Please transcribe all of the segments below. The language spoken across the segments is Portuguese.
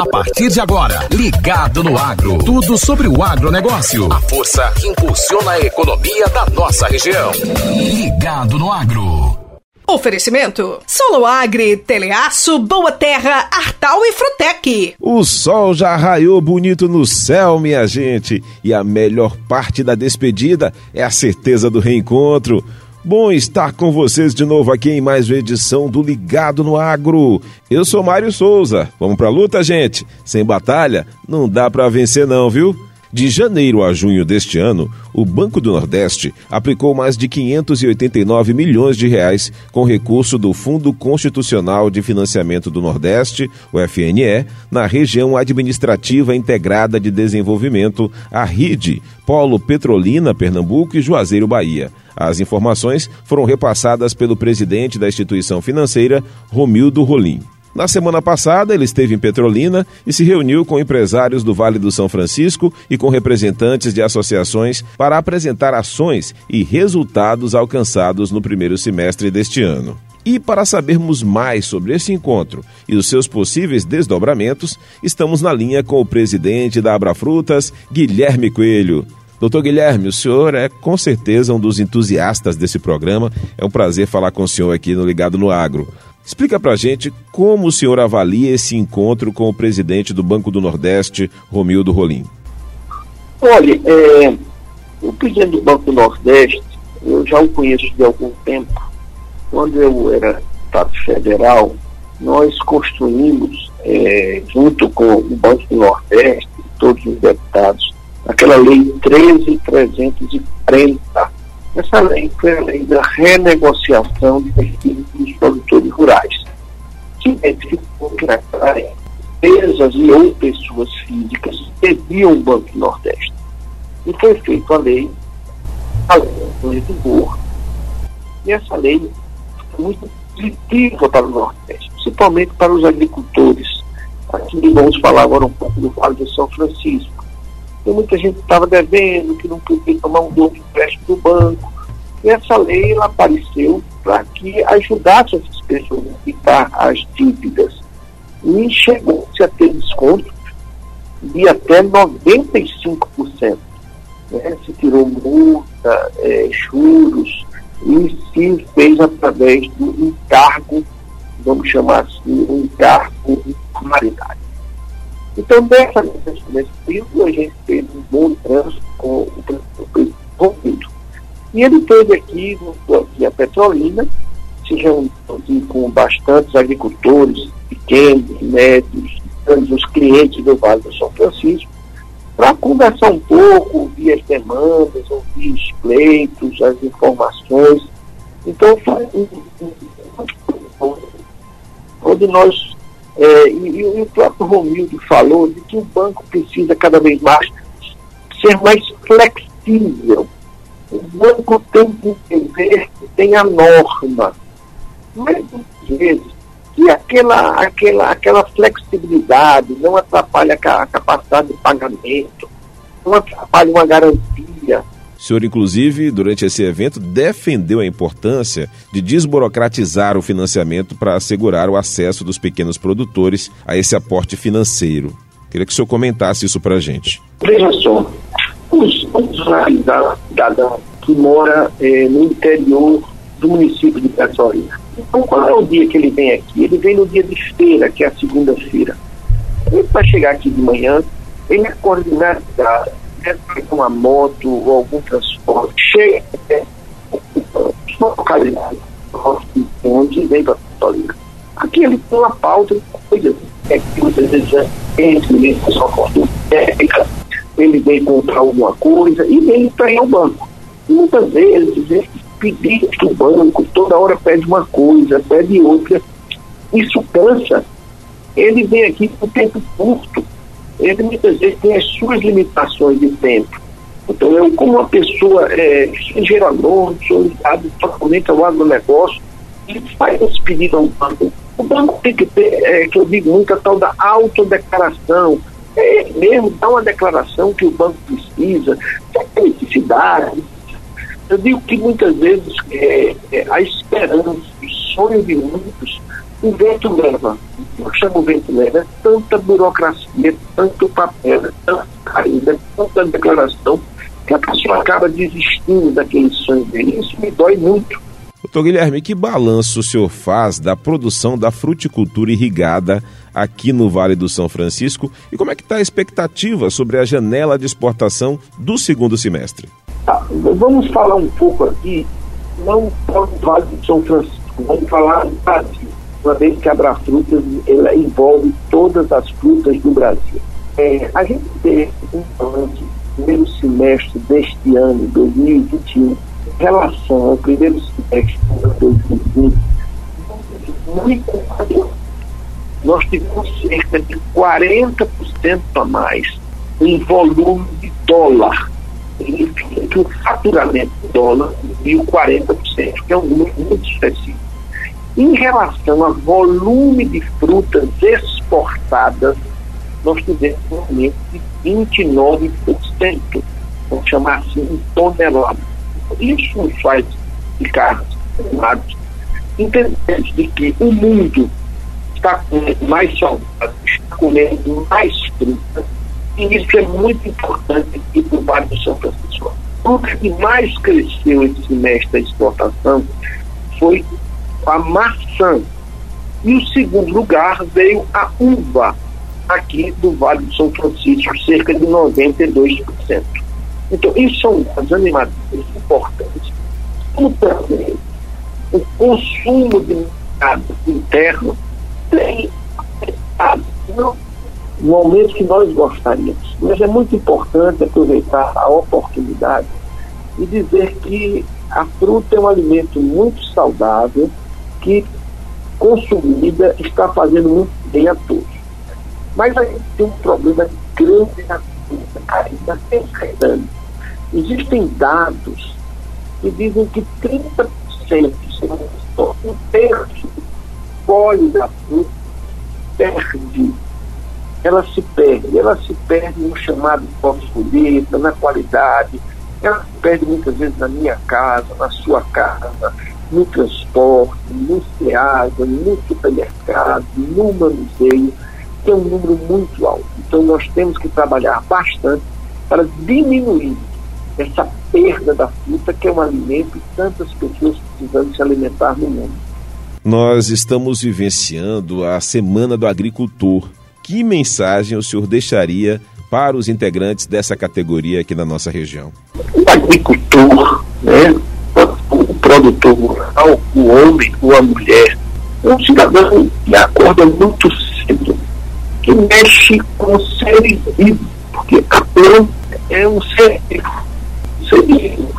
A partir de agora, Ligado no Agro. Tudo sobre o agronegócio. A força que impulsiona a economia da nossa região. Ligado no Agro. Oferecimento: Solo Agri, Teleaço, Boa Terra, Artal e Frutec. O sol já raiou bonito no céu, minha gente, e a melhor parte da despedida é a certeza do reencontro. Bom estar com vocês de novo aqui em mais uma edição do Ligado no Agro. Eu sou Mário Souza. Vamos pra luta, gente? Sem batalha, não dá pra vencer não, viu? De janeiro a junho deste ano, o Banco do Nordeste aplicou mais de 589 milhões de reais com recurso do Fundo Constitucional de Financiamento do Nordeste, o FNE, na região administrativa integrada de desenvolvimento, a RIDE, Polo Petrolina, Pernambuco e Juazeiro, Bahia. As informações foram repassadas pelo presidente da instituição financeira, Romildo Rolim. Na semana passada, ele esteve em Petrolina e se reuniu com empresários do Vale do São Francisco e com representantes de associações para apresentar ações e resultados alcançados no primeiro semestre deste ano. E para sabermos mais sobre esse encontro e os seus possíveis desdobramentos, estamos na linha com o presidente da Abrafrutas, Guilherme Coelho. Doutor Guilherme, o senhor é com certeza um dos entusiastas desse programa. É um prazer falar com o senhor aqui no Ligado no Agro. Explica pra gente como o senhor avalia esse encontro com o presidente do Banco do Nordeste, Romildo Rolim. Olha, é, o presidente do Banco do Nordeste, eu já o conheço de algum tempo. Quando eu era Estado Federal, nós construímos, é, junto com o Banco do Nordeste, todos os deputados, aquela lei 13.330, essa lei foi a lei da renegociação de destinos dos produtores rurais, que identificou que naquela empresas e ou pessoas físicas deviam o Banco Nordeste. E foi feita a lei, a lei em vigor, e essa lei foi muito positiva para o Nordeste, principalmente para os agricultores. Aqui vamos falar agora um pouco do Vale de São Francisco e muita gente estava devendo, que não podia tomar um novo empréstimo do banco. E essa lei ela apareceu para que ajudasse essas pessoas a quitar as dívidas. E chegou-se a ter desconto de até 95%. Né? Se tirou multa, é, juros, e se fez através do encargo, vamos chamar assim, um encargo de formalidade. Então, nessa, nesse período, a gente teve um bom trânsito com o presidente Romildo. E ele teve aqui, aqui a Petrolina, se reuniu com bastantes agricultores, pequenos, médios, os clientes do Vale do São Francisco, para conversar um pouco, ouvir as demandas, ouvir os pleitos, as informações. Então, foi um, onde nós é, e, e, o próprio Romildo falou de que o banco precisa cada vez mais ser mais flexível. O banco tem que entender que tem a norma. Mas, às vezes, que aquela, aquela, aquela flexibilidade não atrapalha a capacidade de pagamento, não atrapalha uma garantia, o senhor, inclusive, durante esse evento, defendeu a importância de desburocratizar o financiamento para assegurar o acesso dos pequenos produtores a esse aporte financeiro. Queria que o senhor comentasse isso para a gente. Veja só, os usuários da, da, que mora eh, no interior do município de Petrolina. Então, qual é o dia que ele vem aqui? Ele vem no dia de feira, que é a segunda-feira. Ele vai chegar aqui de manhã, ele é coordenado pegar uma moto ou algum transporte, chega até uma localidade onde vem para Petrolina. Aqui ele tem uma pauta de coisas é que muitas vezes é entre só fortuna técnica, ele vem comprar alguma coisa e vem ir ao banco. Muitas vezes ele pedir que o banco toda hora pede uma coisa, pede outra. Isso cansa. Ele vem aqui por tempo curto ele muitas vezes tem as suas limitações de tempo. Então, eu, como uma pessoa é, engenheiro agrônomo, sou ligado totalmente ao agronegócio, ele faz esse pedido ao banco. O banco tem que ter, é, que eu digo muito, a tal da autodeclaração. É mesmo, dá uma declaração que o banco precisa, tem necessidade. Eu digo que muitas vezes é, é, a esperança, o sonho de muitos o vento leva. Eu chamo o vento leva é tanta burocracia, tanto papel, tanta carinha, tanta declaração, que a pessoa acaba desistindo daquele sonho dele. Isso me dói muito. Doutor Guilherme, que balanço o senhor faz da produção da fruticultura irrigada aqui no Vale do São Francisco e como é que está a expectativa sobre a janela de exportação do segundo semestre? Tá, vamos falar um pouco aqui, não só do Vale do São Francisco, vamos falar do Brasil, uma vez que a Abrafrutas ela envolve todas as frutas do Brasil. É, a gente teve um balanço primeiro semestre deste ano, 2021, em relação ao primeiro semestre de 2020, muito nós tivemos cerca de 40% a mais em volume de dólar. Significa que o faturamento de dólar subiu 40%, que é um número muito específico. Em relação a volume de frutas exportadas, nós tivemos um aumento de 29%, vamos chamar assim, em toneladas. Isso nos faz ficar entendendo de que o mundo está comendo mais saudável, está comendo mais fruta, e isso é muito importante aqui para o Vale do São Francisco. O que mais cresceu esse semestre da exportação foi a maçã. E o segundo lugar veio a uva, aqui do Vale do São Francisco, cerca de 92%. Então, isso são dados animadores importantes. Como também o consumo de mercado interno tem não no aumento que nós gostaríamos. Mas é muito importante aproveitar a oportunidade e dizer que a fruta é um alimento muito saudável que, consumida, está fazendo muito bem a todos. Mas a gente tem um problema grande na ainda tem Existem dados que dizem que 30%, um terço folha da fruta perde, ela se perde, ela se perde no chamado fosfolita, na qualidade, ela se perde muitas vezes na minha casa, na sua casa, no transporte, no SEASA, no supermercado, no manuseio, que é um número muito alto. Então nós temos que trabalhar bastante para diminuir essa perda da fruta, que é um alimento e tantas pessoas precisando se alimentar no mundo. Nós estamos vivenciando a Semana do Agricultor. Que mensagem o senhor deixaria para os integrantes dessa categoria aqui na nossa região? O agricultor, né, produtor rural, o homem ou a mulher, é um cidadão que acorda muito cedo, que mexe com seres vivos, porque a planta é um ser vivo, um ser vivo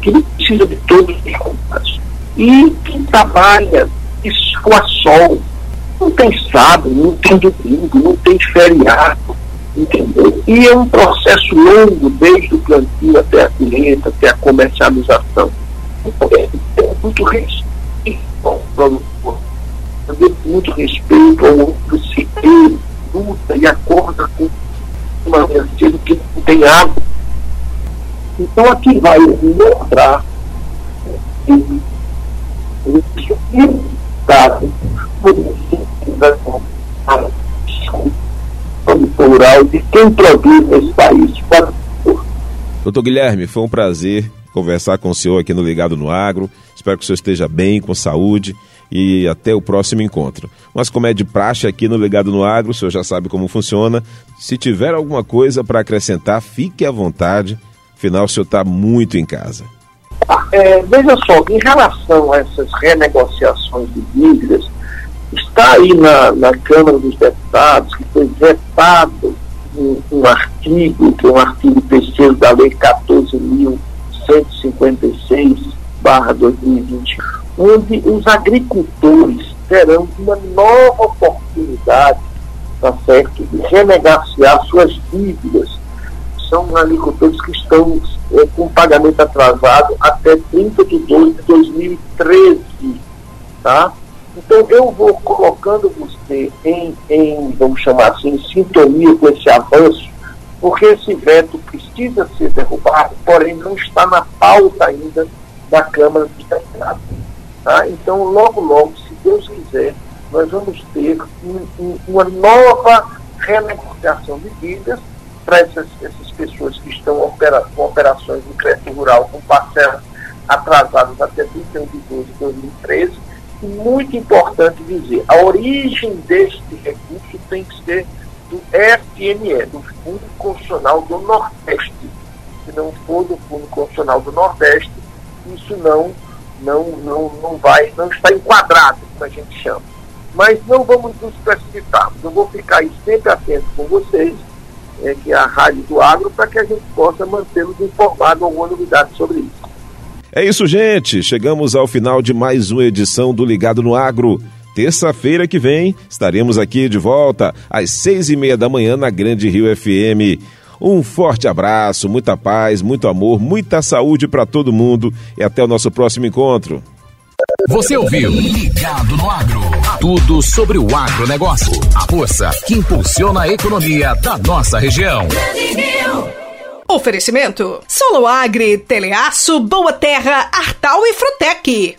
que precisa de todos os recursos. E quem trabalha sol a sol. Não tem sábado, não tem domingo, não tem feriado, entendeu? E é um processo longo, desde o plantio até a colheita, até a comercialização. É, é muito respeito ao produtor, muito respeito ao outro sequeiro, luta e acorda com uma vencida que não tem água. Então aqui vai mostrar isso Estado, plural de quem produz nesse país. Doutor Guilherme, foi um prazer conversar com o senhor aqui no Ligado no Agro. Espero que senhor esteja bem, com saúde e até o próximo encontro. Mas como é de praxe aqui no Ligado no Agro, o senhor já sabe como funciona. Se tiver alguma coisa para acrescentar, fique à vontade. Afinal, o senhor está muito em casa. É, veja só, em relação a essas renegociações de dívidas, está aí na, na Câmara dos Deputados que foi vetado um, um artigo, que é um artigo terceiro da Lei 14.156-2020, onde os agricultores terão uma nova oportunidade tá certo, de renegociar suas dívidas. São agricultores que estão é, com pagamento atrasado até 30 de 2 de 2013. Tá? Então eu vou colocando você em, em, vamos chamar assim, sintonia com esse avanço, porque esse veto precisa ser derrubado, porém não está na pauta ainda da Câmara dos Deputados. Tá? Então, logo, logo, se Deus quiser, nós vamos ter um, um, uma nova renegociação de dívidas para essas, essas pessoas que estão opera, com operações de crédito rural com parcelas atrasadas até 31 de 12 de 2013. E muito importante dizer, a origem deste recurso tem que ser do FNE, do Fundo Constitucional do Nordeste. Se não for do Fundo Constitucional do Nordeste, isso não, não, não, não vai, não está enquadrado, como a gente chama. Mas não vamos nos precipitar. Eu vou ficar aí sempre atento com vocês, é, que é a Rádio do Agro, para que a gente possa mantê-los informados alguma novidade sobre isso. É isso, gente. Chegamos ao final de mais uma edição do Ligado no Agro. Terça-feira que vem estaremos aqui de volta às seis e meia da manhã na Grande Rio FM. Um forte abraço, muita paz, muito amor, muita saúde para todo mundo e até o nosso próximo encontro. Você ouviu Ligado no Agro. Tudo sobre o agronegócio. A força que impulsiona a economia da nossa região. Oferecimento: Solo Agri, Teleaço, Boa Terra, Artal e Frutec.